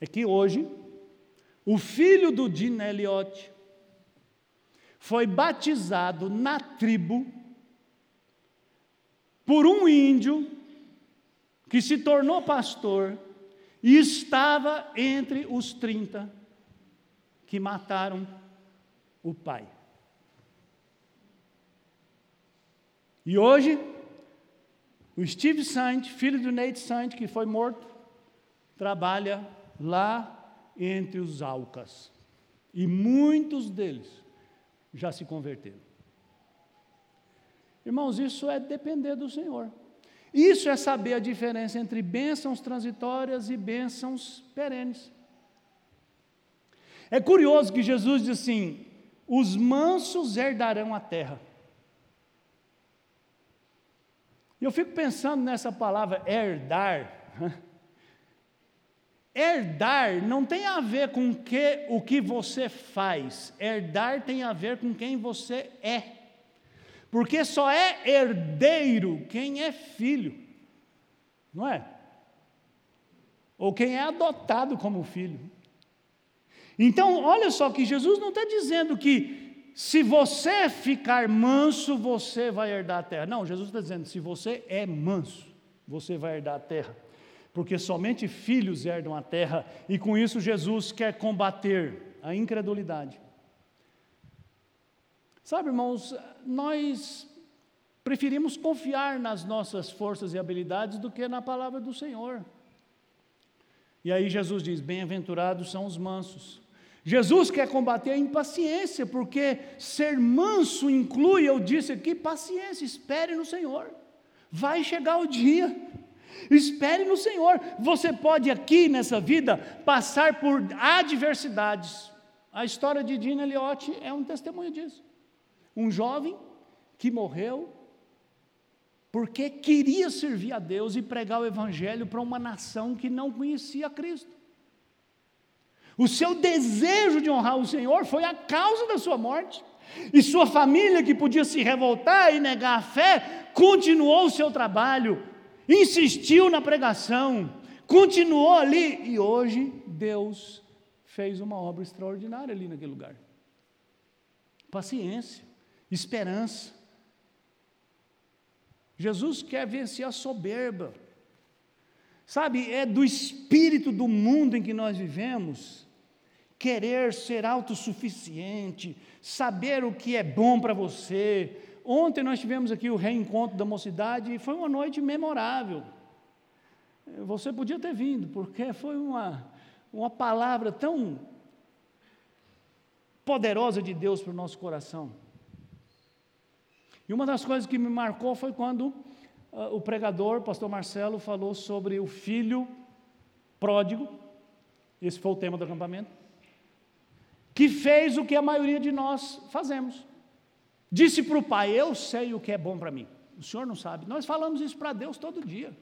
é que hoje o filho do Dean Elliott foi batizado na tribo por um índio que se tornou pastor e estava entre os 30 que mataram o pai. E hoje, o Steve Sant, filho do Nate Sant, que foi morto, trabalha lá entre os Alcas. E muitos deles já se converteram. Irmãos, isso é depender do Senhor. Isso é saber a diferença entre bênçãos transitórias e bênçãos perenes. É curioso que Jesus diz assim: os mansos herdarão a terra. E eu fico pensando nessa palavra herdar. Herdar não tem a ver com que, o que você faz, herdar tem a ver com quem você é. Porque só é herdeiro quem é filho, não é? Ou quem é adotado como filho. Então, olha só que Jesus não está dizendo que se você ficar manso, você vai herdar a terra. Não, Jesus está dizendo: se você é manso, você vai herdar a terra porque somente filhos herdam a terra, e com isso Jesus quer combater a incredulidade. Sabe, irmãos, nós preferimos confiar nas nossas forças e habilidades do que na palavra do Senhor. E aí Jesus diz: Bem-aventurados são os mansos. Jesus quer combater a impaciência, porque ser manso inclui, eu disse aqui, paciência, espere no Senhor. Vai chegar o dia, Espere no Senhor. Você pode aqui nessa vida passar por adversidades. A história de Dina Elliott é um testemunho disso. Um jovem que morreu porque queria servir a Deus e pregar o Evangelho para uma nação que não conhecia Cristo. O seu desejo de honrar o Senhor foi a causa da sua morte. E sua família, que podia se revoltar e negar a fé, continuou o seu trabalho, insistiu na pregação, continuou ali e hoje Deus fez uma obra extraordinária ali naquele lugar. Paciência, esperança. Jesus quer vencer a soberba. Sabe, é do espírito do mundo em que nós vivemos querer ser autossuficiente, saber o que é bom para você, Ontem nós tivemos aqui o reencontro da mocidade e foi uma noite memorável. Você podia ter vindo, porque foi uma, uma palavra tão poderosa de Deus para o nosso coração. E uma das coisas que me marcou foi quando uh, o pregador, pastor Marcelo, falou sobre o filho pródigo, esse foi o tema do acampamento, que fez o que a maioria de nós fazemos. Disse para o pai: Eu sei o que é bom para mim. O senhor não sabe. Nós falamos isso para Deus todo dia.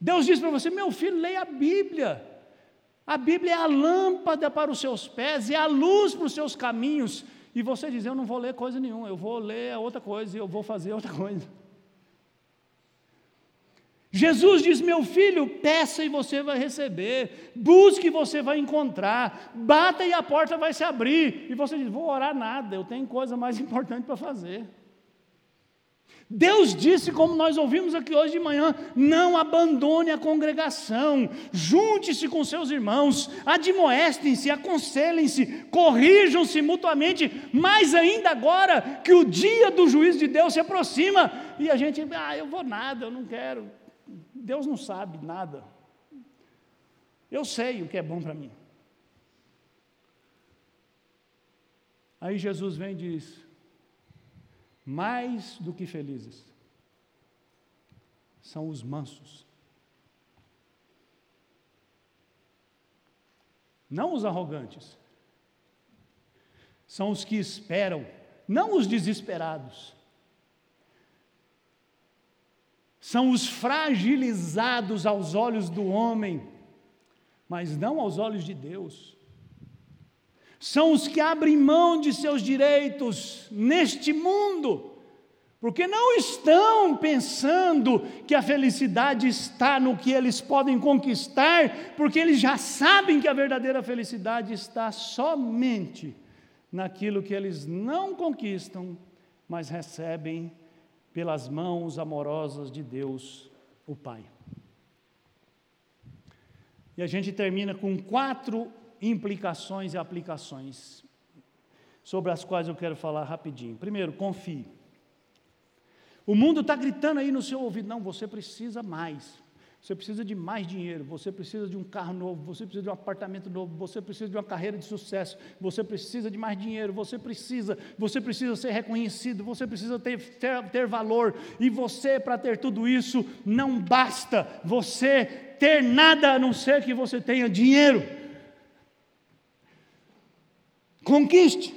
Deus diz para você: Meu filho, leia a Bíblia. A Bíblia é a lâmpada para os seus pés, é a luz para os seus caminhos. E você diz: Eu não vou ler coisa nenhuma, eu vou ler outra coisa, eu vou fazer outra coisa. Jesus diz: Meu filho, peça e você vai receber, busque e você vai encontrar, bata e a porta vai se abrir. E você diz: Vou orar nada, eu tenho coisa mais <laughs> importante para fazer. Deus disse, como nós ouvimos aqui hoje de manhã: não abandone a congregação, junte-se com seus irmãos, admoestem-se, aconselhem-se, corrijam-se mutuamente, mais ainda agora que o dia do juízo de Deus se aproxima, e a gente, ah, eu vou nada, eu não quero. Deus não sabe nada. Eu sei o que é bom para mim. Aí Jesus vem e diz: mais do que felizes são os mansos. Não os arrogantes. São os que esperam, não os desesperados. São os fragilizados aos olhos do homem, mas não aos olhos de Deus. São os que abrem mão de seus direitos neste mundo, porque não estão pensando que a felicidade está no que eles podem conquistar, porque eles já sabem que a verdadeira felicidade está somente naquilo que eles não conquistam, mas recebem pelas mãos amorosas de Deus, o Pai. E a gente termina com quatro implicações e aplicações, sobre as quais eu quero falar rapidinho. Primeiro, confie. O mundo está gritando aí no seu ouvido: não, você precisa mais. Você precisa de mais dinheiro, você precisa de um carro novo, você precisa de um apartamento novo, você precisa de uma carreira de sucesso, você precisa de mais dinheiro, você precisa, você precisa ser reconhecido, você precisa ter, ter, ter valor, e você, para ter tudo isso, não basta você ter nada a não ser que você tenha dinheiro. Conquiste.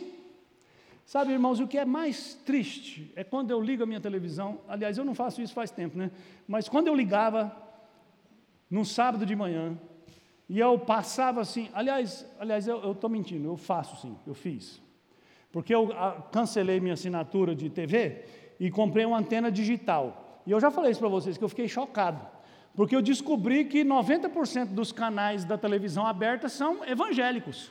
Sabe, irmãos, o que é mais triste é quando eu ligo a minha televisão. Aliás, eu não faço isso faz tempo, né? Mas quando eu ligava, num sábado de manhã, e eu passava assim, aliás, aliás eu estou mentindo, eu faço sim, eu fiz. Porque eu a, ah, cancelei minha assinatura de TV e comprei uma antena digital. E eu já falei isso para vocês, que eu fiquei chocado. Porque eu descobri que 90% dos canais da televisão aberta são evangélicos.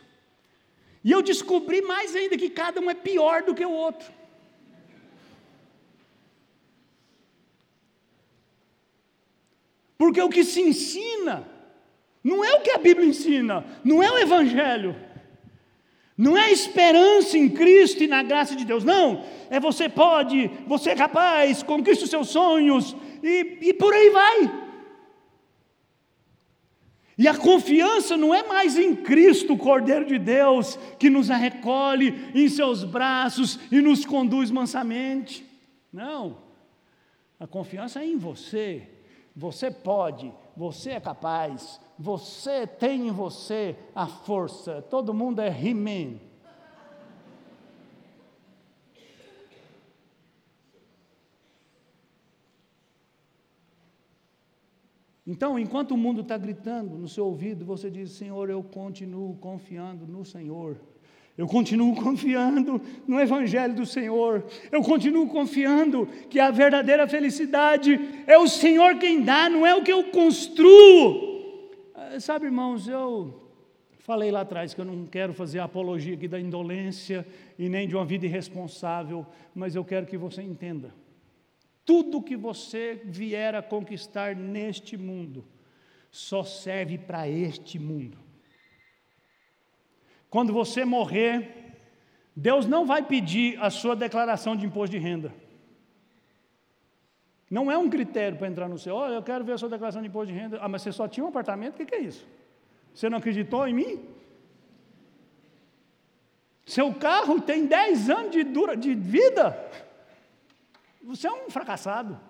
E eu descobri mais ainda que cada um é pior do que o outro. Porque o que se ensina não é o que a Bíblia ensina, não é o Evangelho, não é a esperança em Cristo e na graça de Deus, não. É você pode, você é capaz, conquista os seus sonhos e, e por aí vai. E a confiança não é mais em Cristo, o Cordeiro de Deus, que nos recolhe em seus braços e nos conduz mansamente. Não. A confiança é em você, você pode, você é capaz, você tem em você a força. Todo mundo é He-Man. Então, enquanto o mundo está gritando no seu ouvido, você diz: Senhor, eu continuo confiando no Senhor. Eu continuo confiando no Evangelho do Senhor. Eu continuo confiando que a verdadeira felicidade é o Senhor quem dá, não é o que eu construo. Ah, sabe, irmãos, eu falei lá atrás que eu não quero fazer apologia aqui da indolência e nem de uma vida irresponsável, mas eu quero que você entenda. Tudo que você vier a conquistar neste mundo só serve para este mundo. Quando você morrer, Deus não vai pedir a sua declaração de imposto de renda. Não é um critério para entrar no céu. Olha, eu quero ver a sua declaração de imposto de renda. Ah, mas você só tinha um apartamento? O que, é isso? Você não acreditou em mim? Seu carro tem 10 anos de, dura, de vida. Você é um fracassado.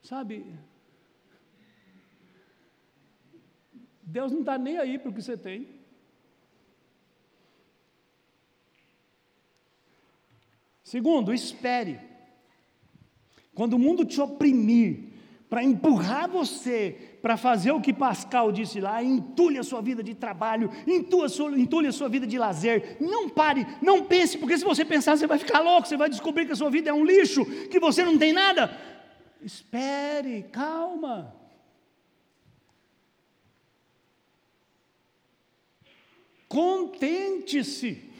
Sabe, Deus não está nem aí para o que você tem. Segundo, espere. Quando o mundo te oprimir, para empurrar você para fazer o que Pascal disse lá, entule a sua vida de trabalho, entule a, sua, vida de lazer. Não pare, não pense, porque se você pensar, você vai ficar louco, você vai descobrir que a sua vida é um lixo, que você não tem nada. Espere, calma. Contente-se.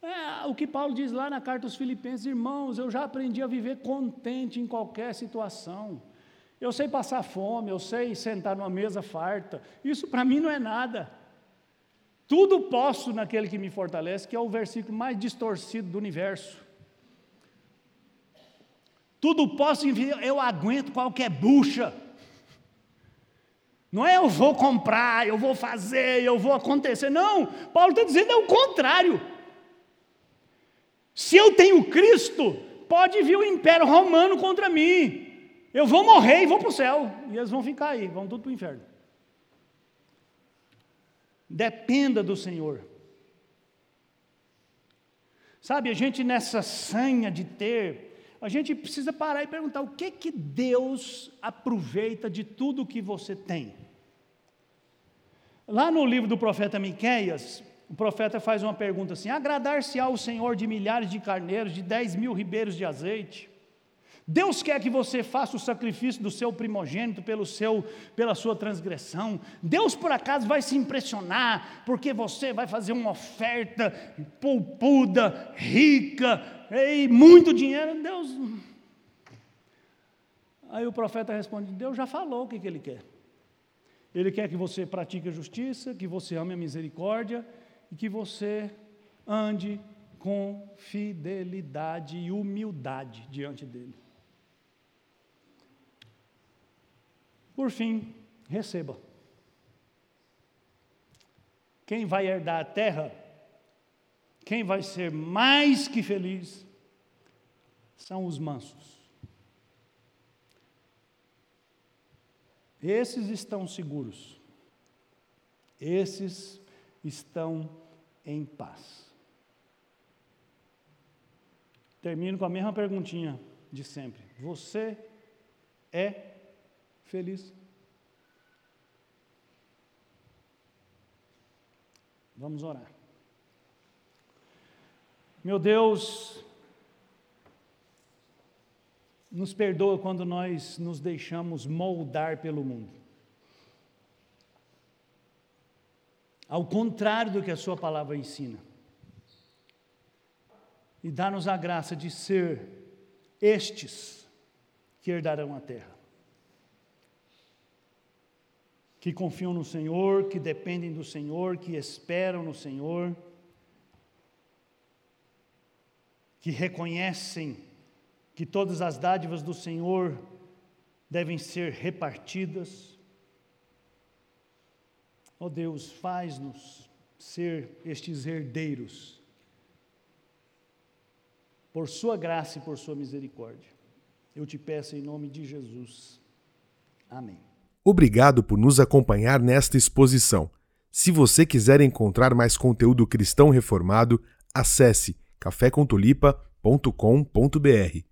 É, o que Paulo diz lá na carta aos Filipenses, irmãos, eu já aprendi a viver contente em qualquer situação. Eu sei passar fome, eu sei sentar numa mesa farta. Isso para mim não é nada. Tudo posso naquele que me fortalece, que é o versículo mais distorcido do universo. Tudo posso, eu aguento qualquer bucha. Não é eu vou comprar, eu vou fazer, eu vou acontecer. Não, Paulo está dizendo é o contrário. Se eu tenho Cristo, pode vir o império romano contra mim. Eu vou morrer e vou para o céu. E eles vão ficar aí, vão tudo para o inferno. Dependa do Senhor. Sabe, a gente nessa sanha de ter a gente precisa parar e perguntar: o que que Deus aproveita de tudo que você tem? Lá no livro do profeta Miqueias, o profeta faz uma pergunta assim: agradar-se ao Senhor de milhares de carneiros, de dez mil ribeiros de azeite? Deus quer que você faça o sacrifício do seu primogênito pelo seu, pela sua transgressão. Deus por acaso vai se impressionar porque você vai fazer uma oferta poupuda, rica, e muito dinheiro. Deus. Aí o profeta responde: Deus já falou o que, que ele quer. Ele quer que você pratique a justiça, que você ame a misericórdia e que você ande com fidelidade e humildade diante dele. Por fim, receba. Quem vai herdar a terra, quem vai ser mais que feliz, são os mansos. Esses estão seguros. Esses estão em paz. Termino com a mesma perguntinha de sempre. Você é feliz? Vamos orar. Meu Deus, nos perdoa quando nós nos deixamos moldar pelo mundo. Ao contrário do que a Sua palavra ensina. E dá-nos a graça de ser estes que herdarão a terra. Que confiam no Senhor, que dependem do Senhor, que esperam no Senhor, que reconhecem que todas as dádivas do Senhor devem ser repartidas. Ó oh Deus, faz-nos ser estes herdeiros, por Sua graça e por Sua misericórdia. Eu te peço em nome de Jesus. Amém. Obrigado por nos acompanhar nesta exposição. Se você quiser encontrar mais conteúdo cristão reformado, acesse cafécontolipa.com.br.